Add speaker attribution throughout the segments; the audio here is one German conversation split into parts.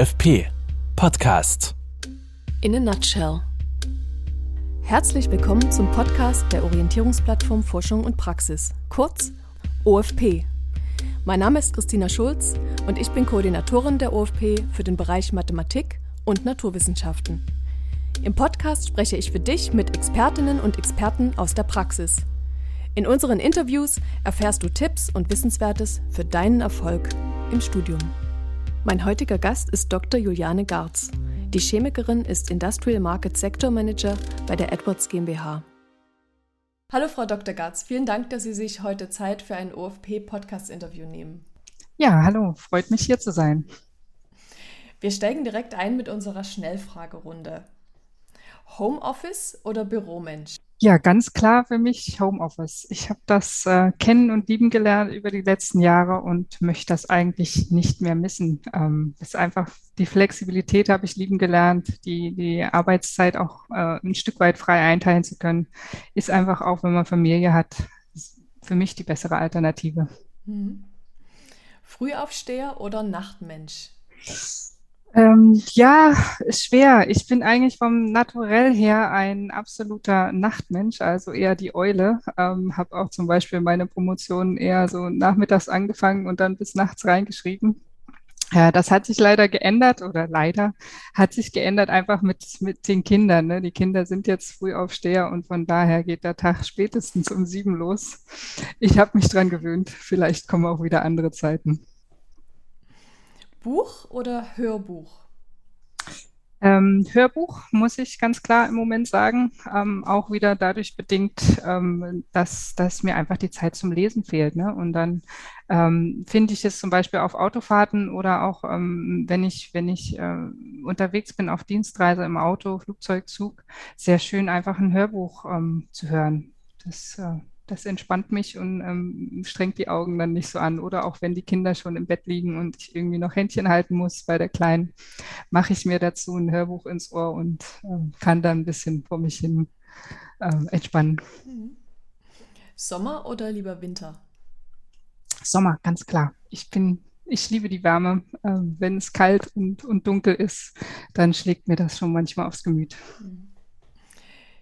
Speaker 1: OFP Podcast.
Speaker 2: In a nutshell. Herzlich willkommen zum Podcast der Orientierungsplattform Forschung und Praxis, kurz OFP. Mein Name ist Christina Schulz und ich bin Koordinatorin der OFP für den Bereich Mathematik und Naturwissenschaften. Im Podcast spreche ich für dich mit Expertinnen und Experten aus der Praxis. In unseren Interviews erfährst du Tipps und Wissenswertes für deinen Erfolg im Studium. Mein heutiger Gast ist Dr. Juliane Garz. Die Chemikerin ist Industrial Market Sector Manager bei der Edwards GmbH. Hallo Frau Dr. Garz, vielen Dank, dass Sie sich heute Zeit für ein OFP-Podcast-Interview nehmen.
Speaker 3: Ja, hallo, freut mich hier zu sein.
Speaker 2: Wir steigen direkt ein mit unserer Schnellfragerunde. Homeoffice oder Büromensch?
Speaker 3: Ja, ganz klar für mich Homeoffice. Ich habe das äh, kennen und lieben gelernt über die letzten Jahre und möchte das eigentlich nicht mehr missen. Ähm, ist einfach die Flexibilität habe ich lieben gelernt, die, die Arbeitszeit auch äh, ein Stück weit frei einteilen zu können, ist einfach auch, wenn man Familie hat, für mich die bessere Alternative. Mhm.
Speaker 2: Frühaufsteher oder Nachtmensch?
Speaker 3: Ähm, ja, schwer. Ich bin eigentlich vom Naturell her ein absoluter Nachtmensch, also eher die Eule. Ähm, habe auch zum Beispiel meine Promotion eher so nachmittags angefangen und dann bis nachts reingeschrieben. Ja, das hat sich leider geändert oder leider hat sich geändert einfach mit, mit den Kindern. Ne? Die Kinder sind jetzt Frühaufsteher und von daher geht der Tag spätestens um sieben los. Ich habe mich dran gewöhnt. Vielleicht kommen auch wieder andere Zeiten.
Speaker 2: Buch oder Hörbuch?
Speaker 3: Ähm, Hörbuch, muss ich ganz klar im Moment sagen. Ähm, auch wieder dadurch bedingt, ähm, dass, dass mir einfach die Zeit zum Lesen fehlt. Ne? Und dann ähm, finde ich es zum Beispiel auf Autofahrten oder auch ähm, wenn ich, wenn ich äh, unterwegs bin auf Dienstreise im Auto, Flugzeug, Zug, sehr schön einfach ein Hörbuch ähm, zu hören. Das äh, das entspannt mich und ähm, strengt die Augen dann nicht so an. Oder auch wenn die Kinder schon im Bett liegen und ich irgendwie noch Händchen halten muss bei der Kleinen, mache ich mir dazu ein Hörbuch ins Ohr und ähm, kann dann ein bisschen vor mich hin ähm, entspannen. Mhm.
Speaker 2: Sommer oder lieber Winter?
Speaker 3: Sommer, ganz klar. Ich bin, ich liebe die Wärme. Ähm, wenn es kalt und, und dunkel ist, dann schlägt mir das schon manchmal aufs Gemüt. Mhm.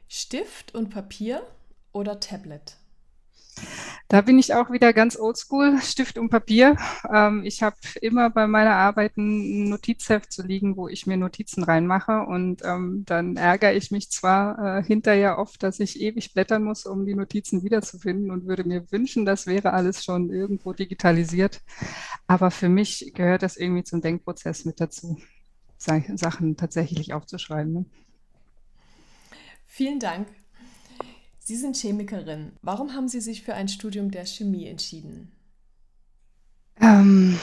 Speaker 2: Stift und Papier oder Tablet?
Speaker 3: Da bin ich auch wieder ganz oldschool, Stift und Papier. Ähm, ich habe immer bei meiner Arbeit ein Notizheft zu liegen, wo ich mir Notizen reinmache. Und ähm, dann ärgere ich mich zwar äh, hinterher oft, dass ich ewig blättern muss, um die Notizen wiederzufinden und würde mir wünschen, das wäre alles schon irgendwo digitalisiert. Aber für mich gehört das irgendwie zum Denkprozess mit dazu, Sachen tatsächlich aufzuschreiben. Ne?
Speaker 2: Vielen Dank. Sie sind Chemikerin. Warum haben Sie sich für ein Studium der Chemie entschieden?
Speaker 3: Ähm,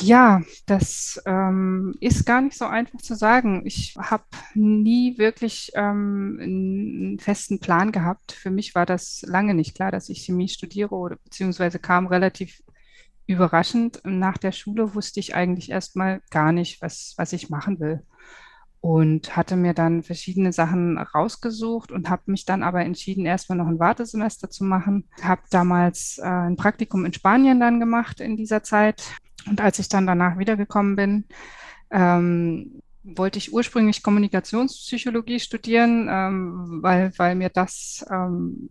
Speaker 3: ja, das ähm, ist gar nicht so einfach zu sagen. Ich habe nie wirklich ähm, einen festen Plan gehabt. Für mich war das lange nicht klar, dass ich Chemie studiere oder beziehungsweise kam relativ überraschend. Nach der Schule wusste ich eigentlich erstmal gar nicht, was, was ich machen will und hatte mir dann verschiedene Sachen rausgesucht und habe mich dann aber entschieden, erstmal noch ein Wartesemester zu machen. Habe damals äh, ein Praktikum in Spanien dann gemacht in dieser Zeit. Und als ich dann danach wiedergekommen bin, ähm, wollte ich ursprünglich Kommunikationspsychologie studieren, ähm, weil, weil mir das ähm,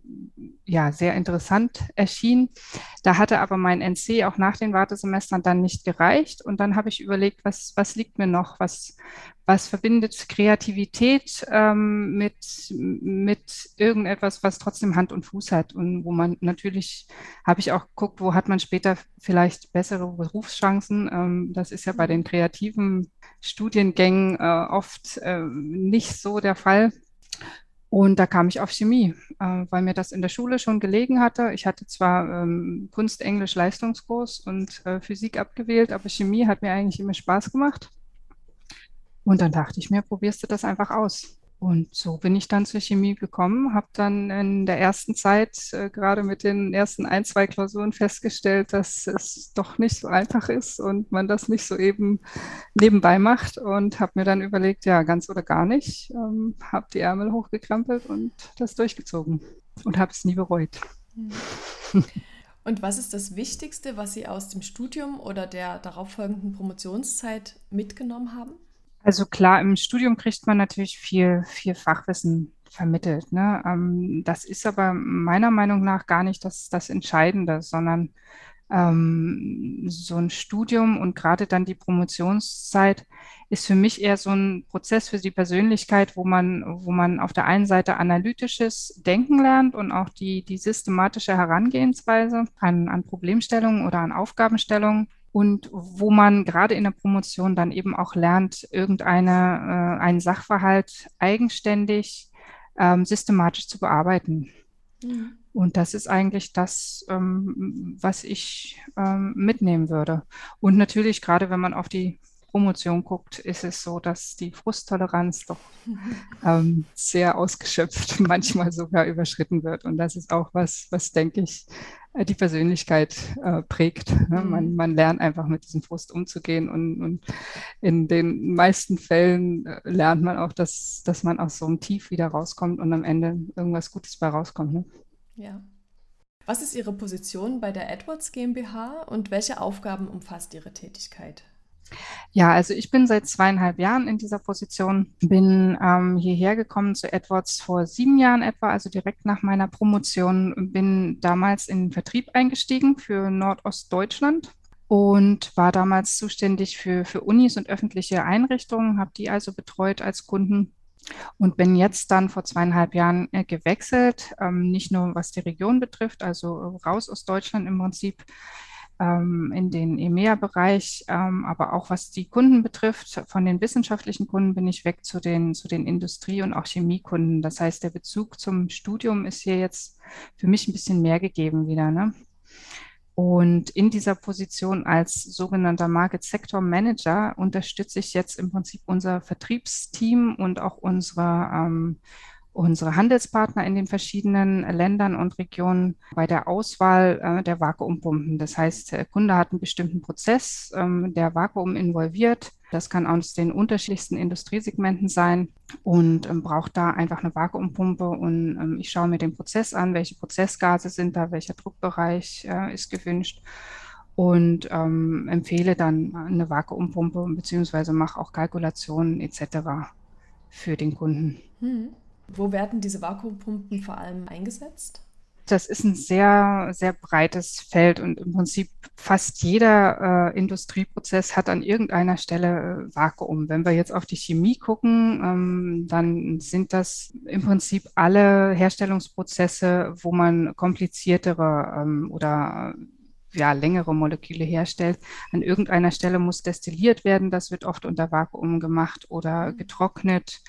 Speaker 3: ja sehr interessant erschien. Da hatte aber mein NC auch nach den Wartesemestern dann nicht gereicht. Und dann habe ich überlegt, was, was liegt mir noch, was, was verbindet Kreativität ähm, mit, mit irgendetwas, was trotzdem Hand und Fuß hat und wo man natürlich, habe ich auch geguckt, wo hat man später vielleicht bessere Berufschancen. Ähm, das ist ja bei den kreativen Studiengängen äh, oft äh, nicht so der Fall. Und da kam ich auf Chemie, äh, weil mir das in der Schule schon gelegen hatte. Ich hatte zwar ähm, Kunst, Englisch, Leistungskurs und äh, Physik abgewählt, aber Chemie hat mir eigentlich immer Spaß gemacht. Und dann dachte ich mir, probierst du das einfach aus. Und so bin ich dann zur Chemie gekommen, habe dann in der ersten Zeit äh, gerade mit den ersten ein, zwei Klausuren festgestellt, dass es doch nicht so einfach ist und man das nicht so eben nebenbei macht und habe mir dann überlegt, ja, ganz oder gar nicht, ähm, habe die Ärmel hochgekrampelt und das durchgezogen und habe es nie bereut.
Speaker 2: Und was ist das Wichtigste, was Sie aus dem Studium oder der darauffolgenden Promotionszeit mitgenommen haben?
Speaker 3: Also klar, im Studium kriegt man natürlich viel, viel Fachwissen vermittelt. Ne? Ähm, das ist aber meiner Meinung nach gar nicht das, das Entscheidende, sondern ähm, so ein Studium und gerade dann die Promotionszeit ist für mich eher so ein Prozess für die Persönlichkeit, wo man, wo man auf der einen Seite analytisches Denken lernt und auch die, die systematische Herangehensweise an, an Problemstellungen oder an Aufgabenstellungen und wo man gerade in der Promotion dann eben auch lernt, irgendeine, äh, einen Sachverhalt eigenständig ähm, systematisch zu bearbeiten. Mhm. Und das ist eigentlich das, ähm, was ich ähm, mitnehmen würde. Und natürlich, gerade wenn man auf die Promotion guckt, ist es so, dass die Frusttoleranz doch ähm, sehr ausgeschöpft, manchmal sogar überschritten wird. Und das ist auch was, was denke ich, äh, die Persönlichkeit äh, prägt. Ne? Mhm. Man, man lernt einfach mit diesem Frust umzugehen und, und in den meisten Fällen äh, lernt man auch, dass, dass man aus so einem Tief wieder rauskommt und am Ende irgendwas Gutes bei rauskommt. Ne?
Speaker 2: Ja. Was ist Ihre Position bei der Edwards GmbH und welche Aufgaben umfasst Ihre Tätigkeit?
Speaker 3: Ja, also ich bin seit zweieinhalb Jahren in dieser Position, bin ähm, hierher gekommen zu Edwards vor sieben Jahren etwa, also direkt nach meiner Promotion, bin damals in den Vertrieb eingestiegen für Nordostdeutschland und war damals zuständig für, für Unis und öffentliche Einrichtungen, habe die also betreut als Kunden und bin jetzt dann vor zweieinhalb Jahren äh, gewechselt, ähm, nicht nur was die Region betrifft, also raus aus Deutschland im Prinzip ähm, in den EMEA-Bereich, ähm, aber auch was die Kunden betrifft, von den wissenschaftlichen Kunden bin ich weg zu den, zu den Industrie- und auch Chemiekunden. Das heißt, der Bezug zum Studium ist hier jetzt für mich ein bisschen mehr gegeben wieder. Ne? Und in dieser Position als sogenannter Market Sector Manager unterstütze ich jetzt im Prinzip unser Vertriebsteam und auch unsere, ähm, unsere Handelspartner in den verschiedenen Ländern und Regionen bei der Auswahl äh, der Vakuumpumpen. Das heißt, der Kunde hat einen bestimmten Prozess, ähm, der Vakuum involviert das kann aus den unterschiedlichsten Industriesegmenten sein und ähm, braucht da einfach eine Vakuumpumpe. Und ähm, ich schaue mir den Prozess an, welche Prozessgase sind da, welcher Druckbereich äh, ist gewünscht und ähm, empfehle dann eine Vakuumpumpe beziehungsweise mache auch Kalkulationen etc. für den Kunden.
Speaker 2: Hm. Wo werden diese Vakuumpumpen vor allem eingesetzt?
Speaker 3: das ist ein sehr, sehr breites Feld und im Prinzip fast jeder äh, Industrieprozess hat an irgendeiner Stelle äh, Vakuum. Wenn wir jetzt auf die Chemie gucken, ähm, dann sind das im Prinzip alle Herstellungsprozesse, wo man kompliziertere ähm, oder ja, längere Moleküle herstellt. An irgendeiner Stelle muss destilliert werden. Das wird oft unter Vakuum gemacht oder getrocknet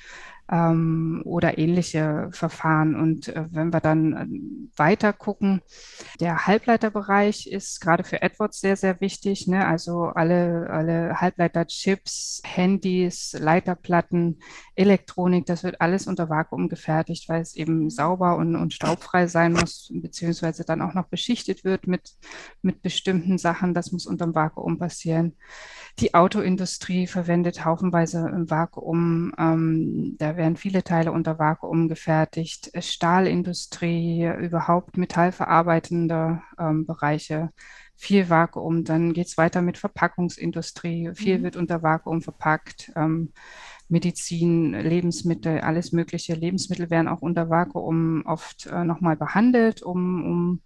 Speaker 3: ähm, oder ähnliche Verfahren. Und äh, wenn wir dann äh, weiter gucken, der Halbleiterbereich ist gerade für Edwards sehr, sehr wichtig. Ne? Also alle, alle Halbleiterchips, Handys, Leiterplatten, Elektronik, das wird alles unter Vakuum gefertigt, weil es eben sauber und, und staubfrei sein muss, beziehungsweise dann auch noch beschichtet wird mit, mit bestimmten Sachen. Das muss unter dem Vakuum passieren. Die Autoindustrie verwendet haufenweise im Vakuum. Ähm, da werden viele Teile unter Vakuum gefertigt. Stahlindustrie, überhaupt metallverarbeitende ähm, Bereiche, viel Vakuum. Dann geht es weiter mit Verpackungsindustrie. Viel mhm. wird unter Vakuum verpackt. Ähm, Medizin, Lebensmittel, alles mögliche. Lebensmittel werden auch unter Vakuum oft äh, nochmal behandelt, um, um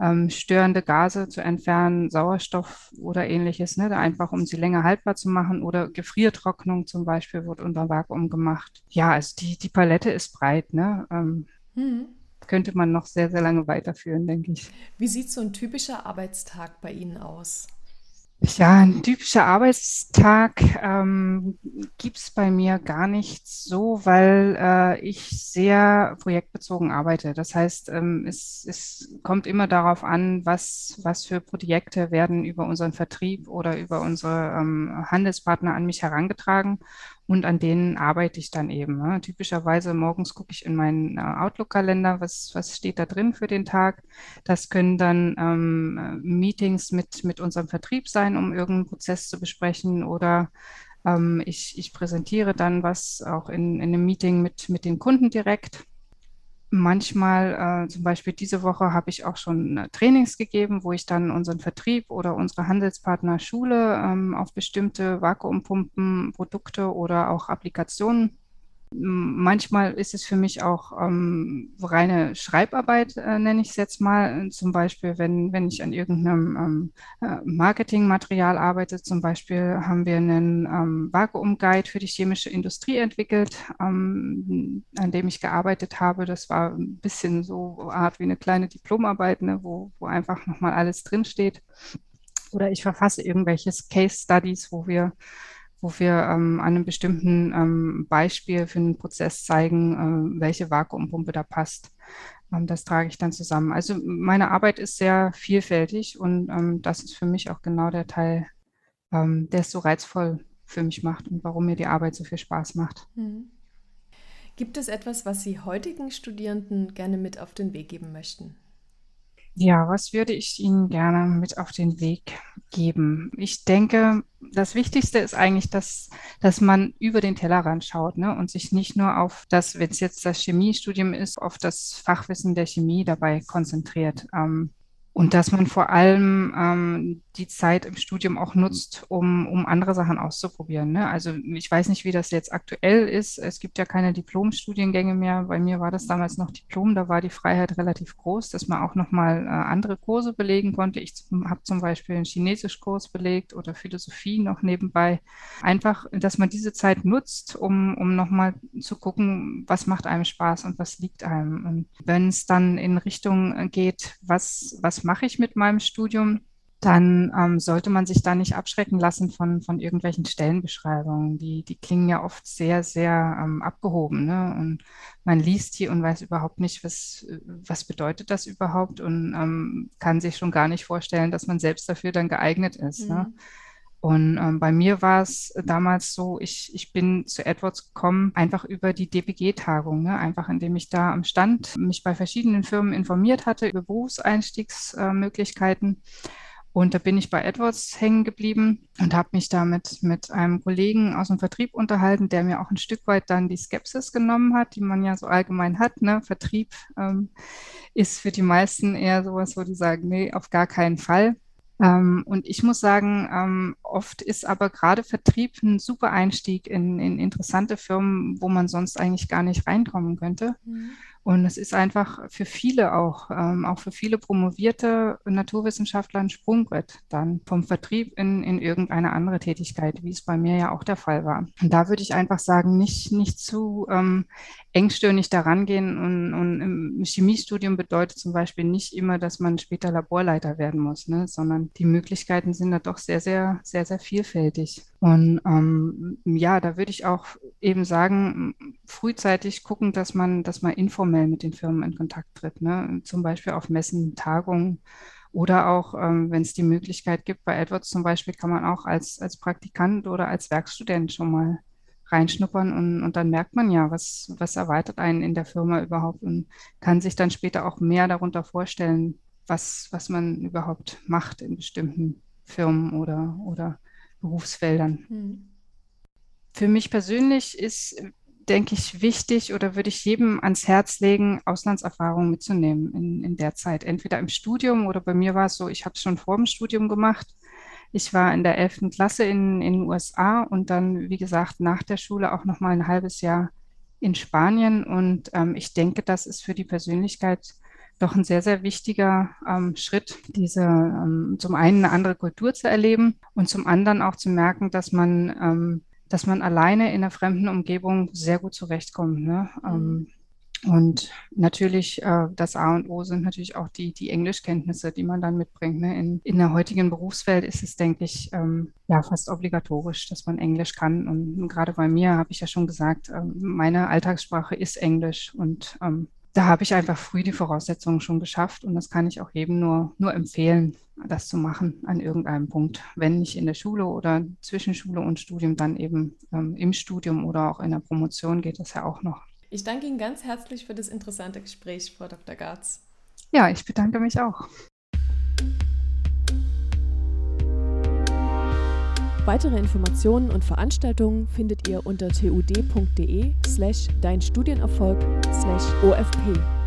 Speaker 3: ähm, störende Gase zu entfernen, Sauerstoff oder ähnliches, ne, einfach um sie länger haltbar zu machen oder Gefriertrocknung zum Beispiel wird unter Vakuum gemacht. Ja, also die, die Palette ist breit, ne? Ähm, mhm. Könnte man noch sehr, sehr lange weiterführen, denke ich.
Speaker 2: Wie sieht so ein typischer Arbeitstag bei Ihnen aus?
Speaker 3: Ja, ein typischer Arbeitstag ähm, gibt es bei mir gar nicht so, weil äh, ich sehr projektbezogen arbeite. Das heißt, ähm, es, es kommt immer darauf an, was, was für Projekte werden über unseren Vertrieb oder über unsere ähm, Handelspartner an mich herangetragen und an denen arbeite ich dann eben. Ne? Typischerweise morgens gucke ich in meinen äh, Outlook-Kalender, was, was steht da drin für den Tag. Das können dann ähm, Meetings mit, mit unserem Vertrieb sein, um irgendeinen Prozess zu besprechen oder ähm, ich, ich präsentiere dann was auch in, in einem Meeting mit, mit den Kunden direkt. Manchmal, äh, zum Beispiel diese Woche, habe ich auch schon äh, Trainings gegeben, wo ich dann unseren Vertrieb oder unsere Handelspartner schule ähm, auf bestimmte Vakuumpumpen, Produkte oder auch Applikationen Manchmal ist es für mich auch ähm, reine Schreibarbeit, äh, nenne ich es jetzt mal. Zum Beispiel, wenn, wenn ich an irgendeinem ähm, äh, Marketingmaterial arbeite, zum Beispiel haben wir einen ähm, Vakuum-Guide für die chemische Industrie entwickelt, ähm, an dem ich gearbeitet habe. Das war ein bisschen so Art wie eine kleine Diplomarbeit, ne, wo, wo einfach nochmal alles drinsteht. Oder ich verfasse irgendwelche Case Studies, wo wir wo wir ähm, an einem bestimmten ähm, Beispiel für einen Prozess zeigen, äh, welche Vakuumpumpe da passt. Ähm, das trage ich dann zusammen. Also meine Arbeit ist sehr vielfältig und ähm, das ist für mich auch genau der Teil, ähm, der es so reizvoll für mich macht und warum mir die Arbeit so viel Spaß macht. Mhm.
Speaker 2: Gibt es etwas, was Sie heutigen Studierenden gerne mit auf den Weg geben möchten?
Speaker 3: Ja, was würde ich Ihnen gerne mit auf den Weg geben? Ich denke, das Wichtigste ist eigentlich, dass, dass man über den Tellerrand schaut ne, und sich nicht nur auf das, wenn es jetzt das Chemiestudium ist, auf das Fachwissen der Chemie dabei konzentriert. Ähm, und dass man vor allem ähm, die Zeit im Studium auch nutzt, um, um andere Sachen auszuprobieren. Ne? Also ich weiß nicht, wie das jetzt aktuell ist. Es gibt ja keine Diplomstudiengänge mehr. Bei mir war das damals noch Diplom. Da war die Freiheit relativ groß, dass man auch nochmal äh, andere Kurse belegen konnte. Ich habe zum Beispiel einen Chinesischkurs belegt oder Philosophie noch nebenbei. Einfach, dass man diese Zeit nutzt, um, um nochmal zu gucken, was macht einem Spaß und was liegt einem. Und wenn es dann in Richtung geht, was, was mache ich mit meinem Studium, dann ähm, sollte man sich da nicht abschrecken lassen von, von irgendwelchen Stellenbeschreibungen. Die, die klingen ja oft sehr, sehr ähm, abgehoben. Ne? Und man liest die und weiß überhaupt nicht, was, was bedeutet das überhaupt und ähm, kann sich schon gar nicht vorstellen, dass man selbst dafür dann geeignet ist. Ne? Mhm. Ne? Und ähm, bei mir war es damals so, ich, ich bin zu Edwards gekommen, einfach über die DPG-Tagung, ne? einfach indem ich da am Stand mich bei verschiedenen Firmen informiert hatte über Berufseinstiegsmöglichkeiten. Und da bin ich bei Edwards hängen geblieben und habe mich damit mit einem Kollegen aus dem Vertrieb unterhalten, der mir auch ein Stück weit dann die Skepsis genommen hat, die man ja so allgemein hat. Ne? Vertrieb ähm, ist für die meisten eher sowas, wo die sagen, nee, auf gar keinen Fall. Ähm, und ich muss sagen, ähm, oft ist aber gerade Vertrieb ein super Einstieg in, in interessante Firmen, wo man sonst eigentlich gar nicht reinkommen könnte. Mhm. Und es ist einfach für viele auch, ähm, auch für viele promovierte Naturwissenschaftler ein Sprungbrett dann vom Vertrieb in, in irgendeine andere Tätigkeit, wie es bei mir ja auch der Fall war. Und da würde ich einfach sagen, nicht, nicht zu ähm, engstirnig daran gehen. Und, und im Chemiestudium bedeutet zum Beispiel nicht immer, dass man später Laborleiter werden muss, ne? sondern die Möglichkeiten sind da doch sehr, sehr, sehr, sehr vielfältig. Und ähm, ja, da würde ich auch eben sagen, frühzeitig gucken, dass man, dass man informell mit den Firmen in Kontakt tritt, ne? zum Beispiel auf Messen, Tagungen oder auch, ähm, wenn es die Möglichkeit gibt, bei Edwards zum Beispiel kann man auch als, als Praktikant oder als Werkstudent schon mal reinschnuppern und, und dann merkt man ja, was, was erwartet einen in der Firma überhaupt und kann sich dann später auch mehr darunter vorstellen, was, was man überhaupt macht in bestimmten Firmen oder, oder Berufsfeldern. Hm. Für mich persönlich ist, denke ich, wichtig oder würde ich jedem ans Herz legen, Auslandserfahrung mitzunehmen in, in der Zeit. Entweder im Studium oder bei mir war es so, ich habe es schon vor dem Studium gemacht ich war in der 11. Klasse in, in den USA und dann, wie gesagt, nach der Schule auch noch mal ein halbes Jahr in Spanien. Und ähm, ich denke, das ist für die Persönlichkeit doch ein sehr, sehr wichtiger ähm, Schritt, diese ähm, zum einen eine andere Kultur zu erleben und zum anderen auch zu merken, dass man, ähm, dass man alleine in einer fremden Umgebung sehr gut zurechtkommt. Ne? Mhm. Und natürlich, äh, das A und O sind natürlich auch die, die Englischkenntnisse, die man dann mitbringt. Ne? In, in der heutigen Berufswelt ist es, denke ich, ähm, ja fast obligatorisch, dass man Englisch kann. Und gerade bei mir habe ich ja schon gesagt, äh, meine Alltagssprache ist Englisch und ähm, da habe ich einfach früh die Voraussetzungen schon geschafft und das kann ich auch jedem nur, nur empfehlen, das zu machen an irgendeinem Punkt. Wenn nicht in der Schule oder zwischen Schule und Studium, dann eben ähm, im Studium oder auch in der Promotion geht das ja auch noch.
Speaker 2: Ich danke Ihnen ganz herzlich für das interessante Gespräch, Frau Dr. Garz.
Speaker 3: Ja, ich bedanke mich auch.
Speaker 2: Weitere Informationen und Veranstaltungen findet ihr unter tud.de slash dein Studienerfolg slash OFP.